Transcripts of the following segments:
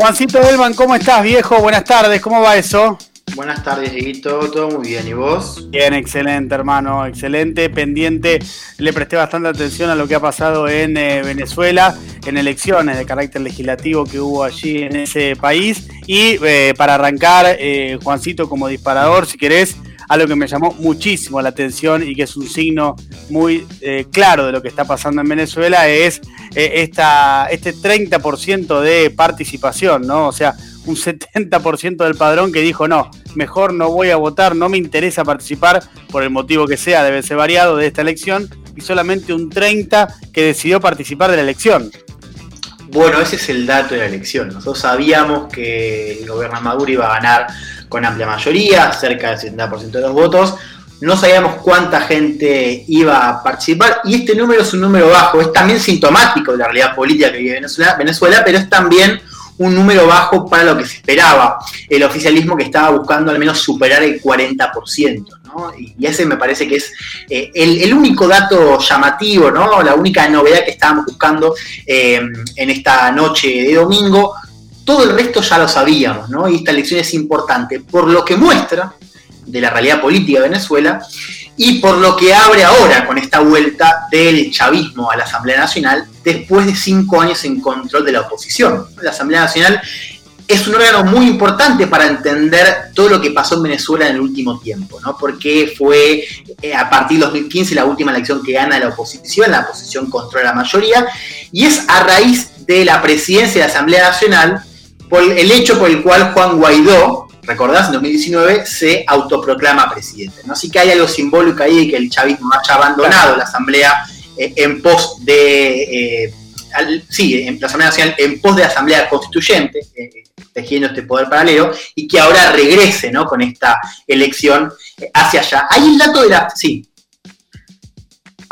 Juancito Delman, ¿cómo estás, viejo? Buenas tardes, ¿cómo va eso? Buenas tardes, Dieguito. Todo muy bien. ¿Y vos? Bien, excelente, hermano. Excelente, pendiente. Le presté bastante atención a lo que ha pasado en eh, Venezuela, en elecciones de carácter legislativo que hubo allí en ese país. Y eh, para arrancar, eh, Juancito, como disparador, si querés, algo que me llamó muchísimo la atención y que es un signo muy eh, claro de lo que está pasando en Venezuela es eh, este 30% de participación, ¿no? O sea, un 70% del padrón que dijo, no, mejor no voy a votar, no me interesa participar por el motivo que sea, debe ser variado de esta elección, y solamente un 30% que decidió participar de la elección. Bueno, ese es el dato de la elección. Nosotros sabíamos que el gobierno Maduro iba a ganar con amplia mayoría, cerca del 70% de los votos. No sabíamos cuánta gente iba a participar y este número es un número bajo. Es también sintomático de la realidad política que vive Venezuela, Venezuela pero es también un número bajo para lo que se esperaba. El oficialismo que estaba buscando al menos superar el 40%. ¿no? Y ese me parece que es eh, el, único dato llamativo, ¿no? la única novedad que estábamos buscando eh, en esta noche de domingo. Todo el resto ya lo sabíamos, ¿no? Y esta elección es importante por lo que muestra de la realidad política de Venezuela y por lo que abre ahora con esta vuelta del chavismo a la Asamblea Nacional después de cinco años en control de la oposición. La Asamblea Nacional es un órgano muy importante para entender todo lo que pasó en Venezuela en el último tiempo, ¿no? Porque fue eh, a partir de 2015 la última elección que gana la oposición, la oposición controla la mayoría, y es a raíz de la presidencia de la Asamblea Nacional el hecho por el cual Juan Guaidó, recordás, en 2019 se autoproclama presidente. ¿no? Así que hay algo simbólico ahí de que el chavismo haya abandonado la Asamblea eh, en pos de... Eh, sí, en la Asamblea Nacional en pos de Asamblea Constituyente, eh, tejiendo este poder paralelo, y que ahora regrese ¿no? con esta elección hacia allá. Hay el dato de la... Sí,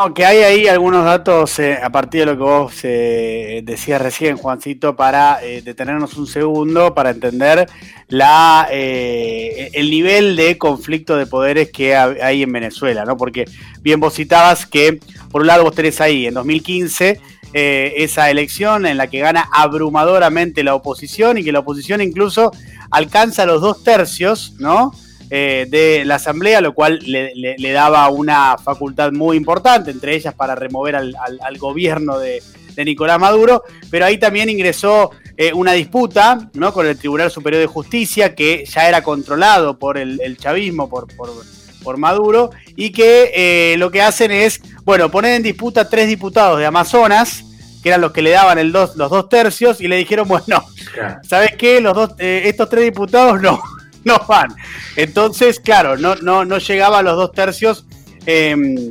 aunque hay ahí algunos datos eh, a partir de lo que vos eh, decías recién, Juancito, para eh, detenernos un segundo, para entender la, eh, el nivel de conflicto de poderes que hay en Venezuela, ¿no? Porque bien vos citabas que, por un lado, vos tenés ahí en 2015 esa elección en la que gana abrumadoramente la oposición y que la oposición incluso alcanza los dos tercios, ¿no? Eh, de la Asamblea, lo cual le, le, le, daba una facultad muy importante, entre ellas para remover al, al, al gobierno de, de, Nicolás Maduro, pero ahí también ingresó eh, una disputa ¿no? con el Tribunal Superior de Justicia, que ya era controlado por el, el chavismo, por, por, por, Maduro, y que eh, lo que hacen es, bueno, poner en disputa tres diputados de Amazonas, que eran los que le daban el dos, los dos tercios, y le dijeron, bueno, ¿sabes qué? Los dos, eh, estos tres diputados no no van. Entonces, claro, no, no, no llegaba a los dos tercios eh,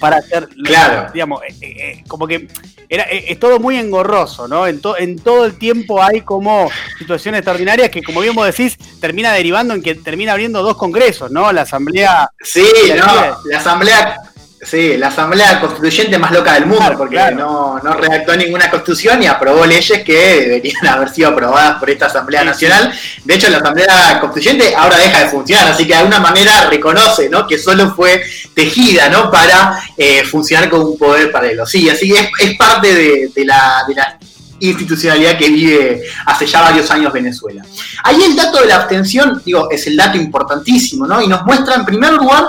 para hacer, claro. digamos, eh, eh, como que era, eh, es todo muy engorroso, ¿no? En, to, en todo el tiempo hay como situaciones extraordinarias que, como bien vos decís, termina derivando en que termina abriendo dos congresos, ¿no? La asamblea... Sí, la, no, la asamblea Sí, la asamblea constituyente más loca del mundo, claro, porque claro. no, no, redactó ninguna constitución y aprobó leyes que deberían haber sido aprobadas por esta Asamblea sí, Nacional. Sí. De hecho, la Asamblea Constituyente ahora deja de funcionar, así que de alguna manera reconoce ¿no? que solo fue tejida ¿no? para eh, funcionar con un poder paralelo. Sí, así es, es parte de, de, la, de la institucionalidad que vive hace ya varios años Venezuela. Ahí el dato de la abstención, digo, es el dato importantísimo, ¿no? Y nos muestra en primer lugar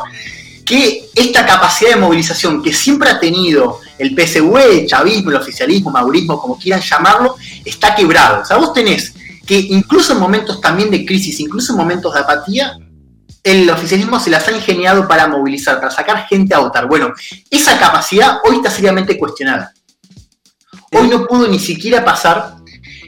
que esta capacidad de movilización que siempre ha tenido el PSV, el chavismo, el oficialismo, madurismo, como quieran llamarlo, está quebrado. O sea, vos tenés que incluso en momentos también de crisis, incluso en momentos de apatía, el oficialismo se las ha ingeniado para movilizar, para sacar gente a votar. Bueno, esa capacidad hoy está seriamente cuestionada. Hoy no pudo ni siquiera pasar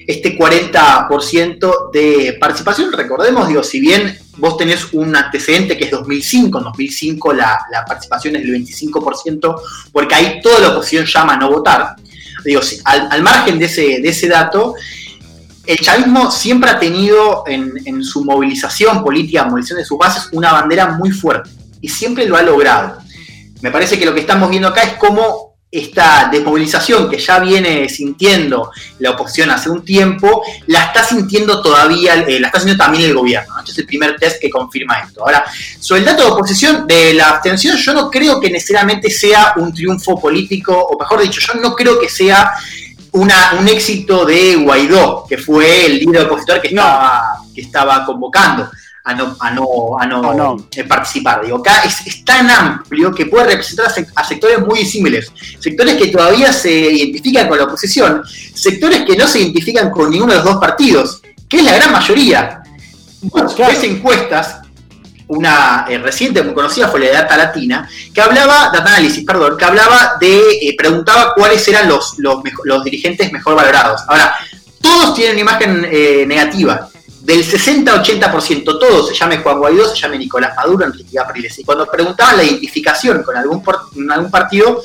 este 40% de participación. Recordemos, digo, si bien vos tenés un antecedente que es 2005, en 2005 la, la participación es del 25%, porque ahí toda la oposición llama a no votar. Digo, al, al, margen de ese, de ese dato, el chavismo siempre ha tenido en, en su movilización política, movilización de sus bases, una bandera muy fuerte y siempre lo ha logrado. Me parece que lo que estamos viendo acá es cómo esta desmovilización que ya viene sintiendo la oposición hace un tiempo, la está sintiendo todavía, eh, la está sintiendo también el gobierno. ¿no? Este es el primer test que confirma esto. Ahora, sobre el dato de oposición, de la abstención, yo no creo que necesariamente sea un triunfo político, o mejor dicho, yo no creo que sea una, un éxito de Guaidó, que fue el líder opositor que estaba, que estaba convocando a no, a no, a no, eh, participar. Digo, acá es, tan amplio que puede representar a, sectores muy disímiles, sectores que todavía se identifican con la oposición, sectores que no se identifican con ninguno de los dos partidos, que es la gran mayoría. Bueno, ves encuestas, una eh, reciente muy conocida fue la de Data Latina, que hablaba, Data Analysis, perdón, que hablaba de, eh, preguntaba cuáles eran los, los, los, dirigentes mejor valorados. Ahora, todos tienen una imagen negativa del 60-80%, todos, se llame Juan Guaidó, se llame Nicolás Maduro, Enrique Capriles. Y cuando preguntaban la identificación con algún, algún partido,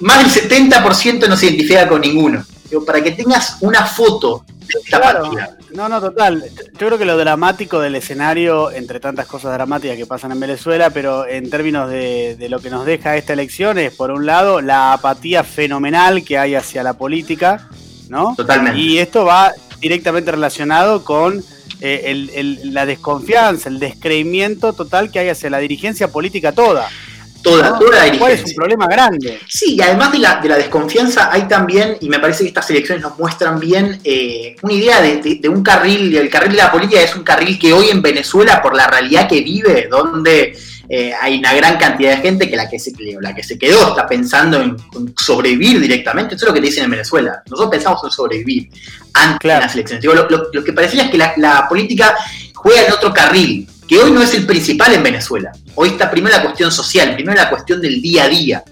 más del 70% no se identifica con ninguno. para que tengas una foto de esta partida. No, no, total. Yo creo que lo dramático del escenario, entre tantas cosas dramáticas que pasan en Venezuela, pero en términos de, de lo que nos deja esta elección es, por un lado, la apatía fenomenal que hay hacia la política, ¿no? Totalmente. Y esto va directamente relacionado con eh, la desconfianza, el descreimiento total que hay hacia la dirigencia política toda. Toda, toda la dirigencia. es un problema grande. Sí, y además de la, de la, desconfianza hay también, y me parece que estas elecciones nos muestran bien, eh, una idea de, de, un carril, el carril de la política es un carril que hoy en Venezuela, por la realidad que vive, donde eh, hay una gran cantidad de gente que la que se, la que se quedó está pensando en, sobrevivir directamente. Eso es lo que te dicen en Venezuela. Nosotros pensamos en sobrevivir antes de las elecciones. lo, que parecía es que la, política juega en otro carril, que hoy no es el principal en Venezuela. Hoy está primero la cuestión social, primero la cuestión del día a día.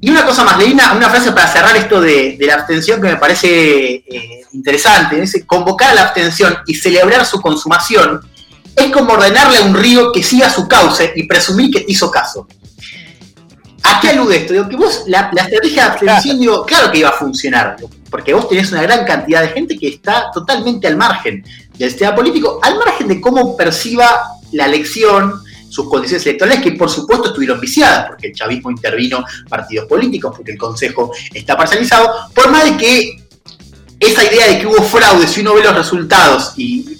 Y una cosa más, leí una, frase para cerrar esto de, la abstención que me parece eh, interesante, es convocar a la abstención y celebrar su consumación es como ordenarle a un río que siga su cauce y presumir que te hizo caso. ¿A qué alude esto? Digo, que vos, la, estrategia de abstención, digo, claro que iba a funcionar, porque vos tenés una gran cantidad de gente que está totalmente al margen del sistema político, al margen de cómo perciba la elección, sus condiciones electorales, que por supuesto estuvieron viciadas, porque el chavismo intervino partidos políticos, porque el Consejo está parcializado, por más de que esa idea de que hubo fraude, si uno ve los resultados y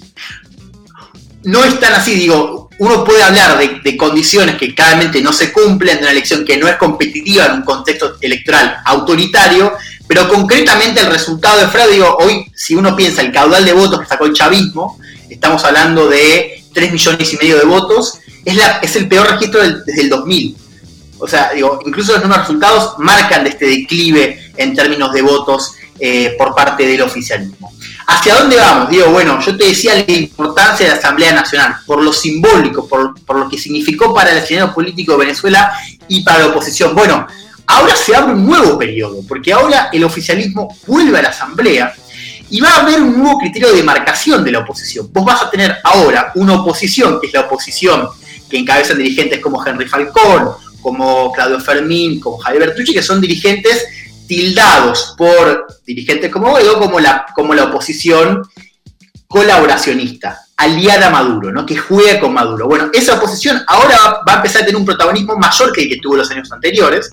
no es tan así, digo, uno puede hablar de, condiciones que claramente no se cumplen de una elección que no es competitiva en un contexto electoral autoritario, pero concretamente el resultado de fraude, digo, hoy si uno piensa el caudal de votos que sacó el chavismo, estamos hablando de 3 millones y medio de votos, es, la, es el peor registro desde el 2000. O sea, digo, incluso los nuevos resultados marcan de este declive en términos de votos eh, por parte del oficialismo. ¿Hacia dónde vamos? Digo, bueno, yo te decía la importancia de la Asamblea Nacional, por lo simbólico, por, lo que significó para el escenario político de Venezuela y para la oposición. Bueno, ahora se abre un nuevo periodo, porque ahora el oficialismo vuelve a la Asamblea y va a haber un nuevo criterio de demarcación de la oposición. Vos vas a tener ahora una oposición, que es la oposición que encabezan dirigentes como Henry Falcón, como Claudio Fermín, como Javier Bertucci, que son dirigentes tildados por dirigentes como Guaidó como la, como la oposición colaboracionista, aliada a Maduro, ¿no? que juega con Maduro. Bueno, esa oposición ahora va a empezar a tener un protagonismo mayor que el que tuvo los años anteriores,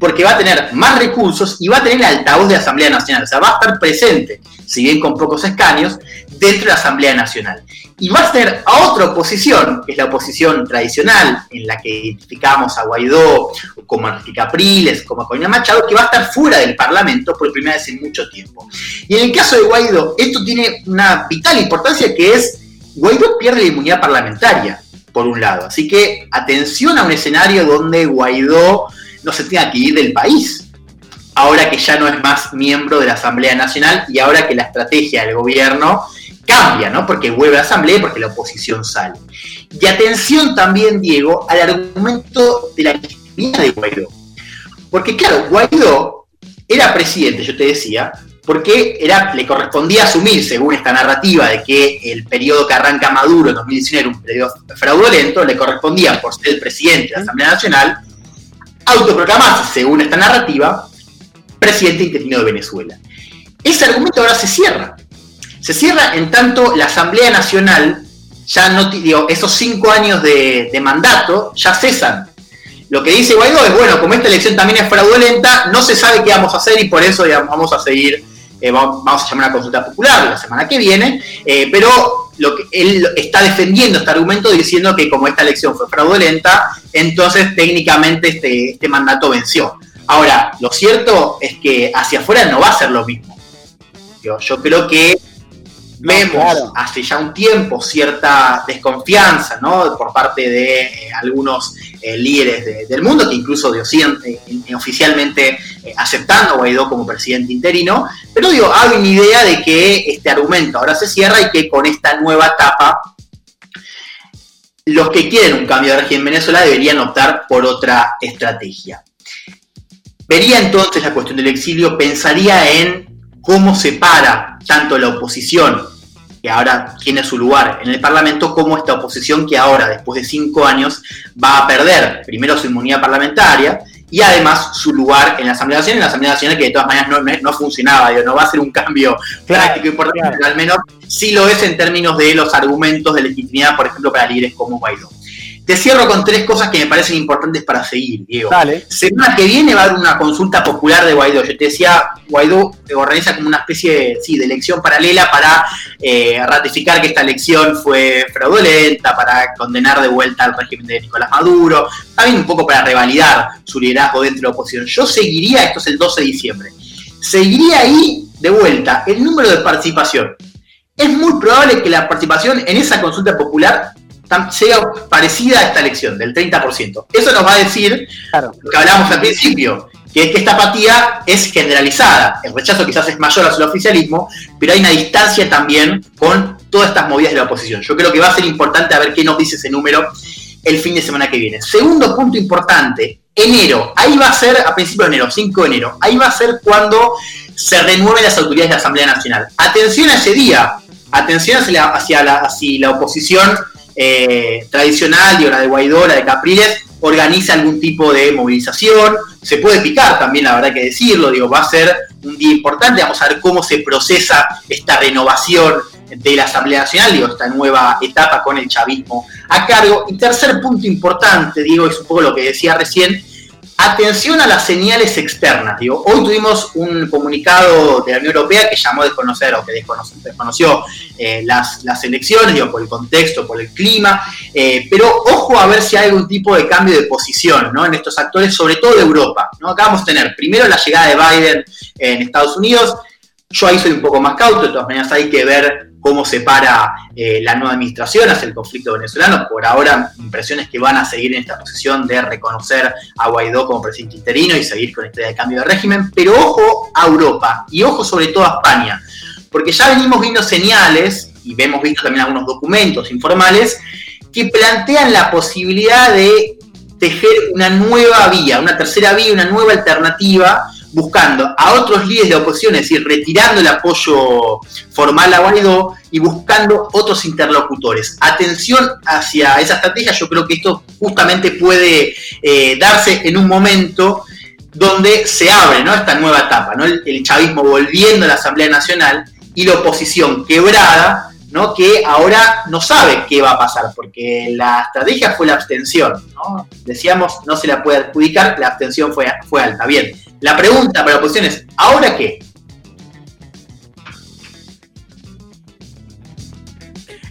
porque va a tener más recursos y va a tener el altavoz de Asamblea Nacional, o sea, va a estar presente, si bien con pocos escaños, dentro de la Asamblea Nacional. Y va a ser a otra oposición, que es la oposición tradicional, en la que identificamos a Guaidó, como Enrique Capriles, como a Corina Machado, que va a estar fuera del Parlamento por primera vez en mucho tiempo. Y en el caso de Guaidó, esto tiene una vital importancia que es, Guaidó pierde la inmunidad parlamentaria, por un lado. Así que atención a un escenario donde Guaidó no se tenga que ir del país, ahora que ya no es más miembro de la Asamblea Nacional y ahora que la estrategia del gobierno cambia, ¿no? Porque vuelve a la Asamblea y porque la oposición sale. Y atención también, Diego, al argumento de la legitimidad de Guaidó. Porque claro, Guaidó era presidente, yo te decía, porque era, le correspondía asumir, según esta narrativa de que el periodo que arranca Maduro en 2019 era un periodo fraudulento, le correspondía, por ser el presidente de la Asamblea Nacional, autoproclamarse, según esta narrativa, presidente interino de Venezuela. Ese argumento ahora se cierra, se cierra en tanto la Asamblea Nacional, ya no, digo, esos cinco años de, mandato ya cesan. Lo que dice Guaidó es, bueno, como esta elección también es fraudulenta, no se sabe qué vamos a hacer y por eso vamos a seguir, eh, vamos, a llamar a consulta popular la semana que viene, eh, pero lo que él está defendiendo este argumento diciendo que como esta elección fue fraudulenta, entonces técnicamente este, este mandato venció. Ahora, lo cierto es que hacia afuera no va a ser lo mismo. Yo, creo que vemos hace ya un tiempo cierta desconfianza ¿no? por parte de eh, algunos eh, líderes del mundo, que incluso de Occidente, eh, oficialmente aceptando a Guaidó como presidente interino, pero digo, hay una idea de que este argumento ahora se cierra y que con esta nueva etapa los que quieren un cambio de régimen en Venezuela deberían optar por otra estrategia. Vería entonces la cuestión del exilio, pensaría en cómo separa tanto la oposición, que ahora tiene su lugar en el Parlamento, como esta oposición que ahora, después de cinco años, va a perder primero su inmunidad parlamentaria y además su lugar en la Asamblea Nacional, en la Asamblea Nacional que de todas maneras no, no funcionaba, no va a ser un cambio práctico importante, pero al menos sí lo es en términos de los argumentos de legitimidad, por ejemplo, para líderes como Guaidó. Te cierro con tres cosas que me parecen importantes para seguir, Diego. Dale. Semana que viene va a haber una consulta popular de Guaidó. Yo te decía, Guaidó organiza como una especie de, sí, de elección paralela para eh, ratificar que esta elección fue fraudulenta, para condenar de vuelta al régimen de Nicolás Maduro, también un poco para revalidar su liderazgo dentro de la oposición. Yo seguiría, esto es el 12 de diciembre, seguiría ahí de vuelta el número de participación. Es muy probable que la participación en esa consulta popular sea parecida a esta elección, del 30%. Eso nos va a decir lo que hablábamos al principio, que es que esta apatía es generalizada. El rechazo quizás es mayor hacia el oficialismo, pero hay una distancia también con todas estas movidas de la oposición. Yo creo que va a ser importante a ver qué nos dice ese número el fin de semana que viene. Segundo punto importante, enero. Ahí va a ser, a principios de enero, 5 de enero, ahí va a ser cuando se renueven las autoridades de la Asamblea Nacional. Atención a ese día, atención hacia la, hacia la, hacia la oposición eh, tradicional, digo, la de Guaidó, la de Capriles, organiza algún tipo de movilización. Se puede picar también, la verdad que decirlo, digo, va a ser un día importante. Vamos a ver cómo se procesa esta renovación de la Asamblea Nacional, digo, esta nueva etapa con el chavismo a cargo. Y tercer punto importante, digo, es un poco lo que decía recién, Atención a las señales externas. Hoy tuvimos un comunicado de la Unión Europea que llamó a desconocer o que desconoció, eh, las, elecciones, digo, por el contexto, por el clima, eh, pero ojo a ver si hay algún tipo de cambio de posición ¿no? en estos actores, sobre todo de Europa. ¿no? Acá vamos a tener primero la llegada de Biden en Estados Unidos. Yo ahí soy un poco más cauto, de todas maneras hay que ver cómo se para eh, la nueva administración hacia el conflicto venezolano. Por ahora, impresiones que van a seguir en esta posición de reconocer a Guaidó como presidente interino y seguir con este cambio de régimen. Pero ojo a Europa y ojo sobre todo a España, porque ya venimos viendo señales y vemos visto también algunos documentos informales que plantean la posibilidad de tejer una nueva vía, una tercera vía, una nueva alternativa buscando a otros líderes de oposición, es decir, retirando el apoyo formal a Guaidó y buscando otros interlocutores. Atención hacia esa estrategia, yo creo que esto justamente puede eh, darse en un momento donde se abre ¿no? esta nueva etapa, ¿no? el, chavismo volviendo a la Asamblea Nacional y la oposición quebrada, ¿no? que ahora no sabe qué va a pasar, porque la estrategia fue la abstención. ¿no? Decíamos, no se la puede adjudicar, la abstención fue, fue alta. Bien, la pregunta para la oposición es, ¿ahora qué?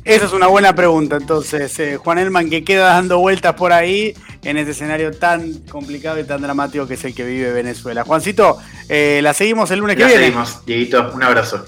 Esa es una buena pregunta, entonces, eh, Juan Elman, que queda dando vueltas por ahí en este escenario tan complicado y tan dramático que es el que vive Venezuela. Juancito, eh, la seguimos el lunes que viene. Seguimos, Dieguito, un abrazo.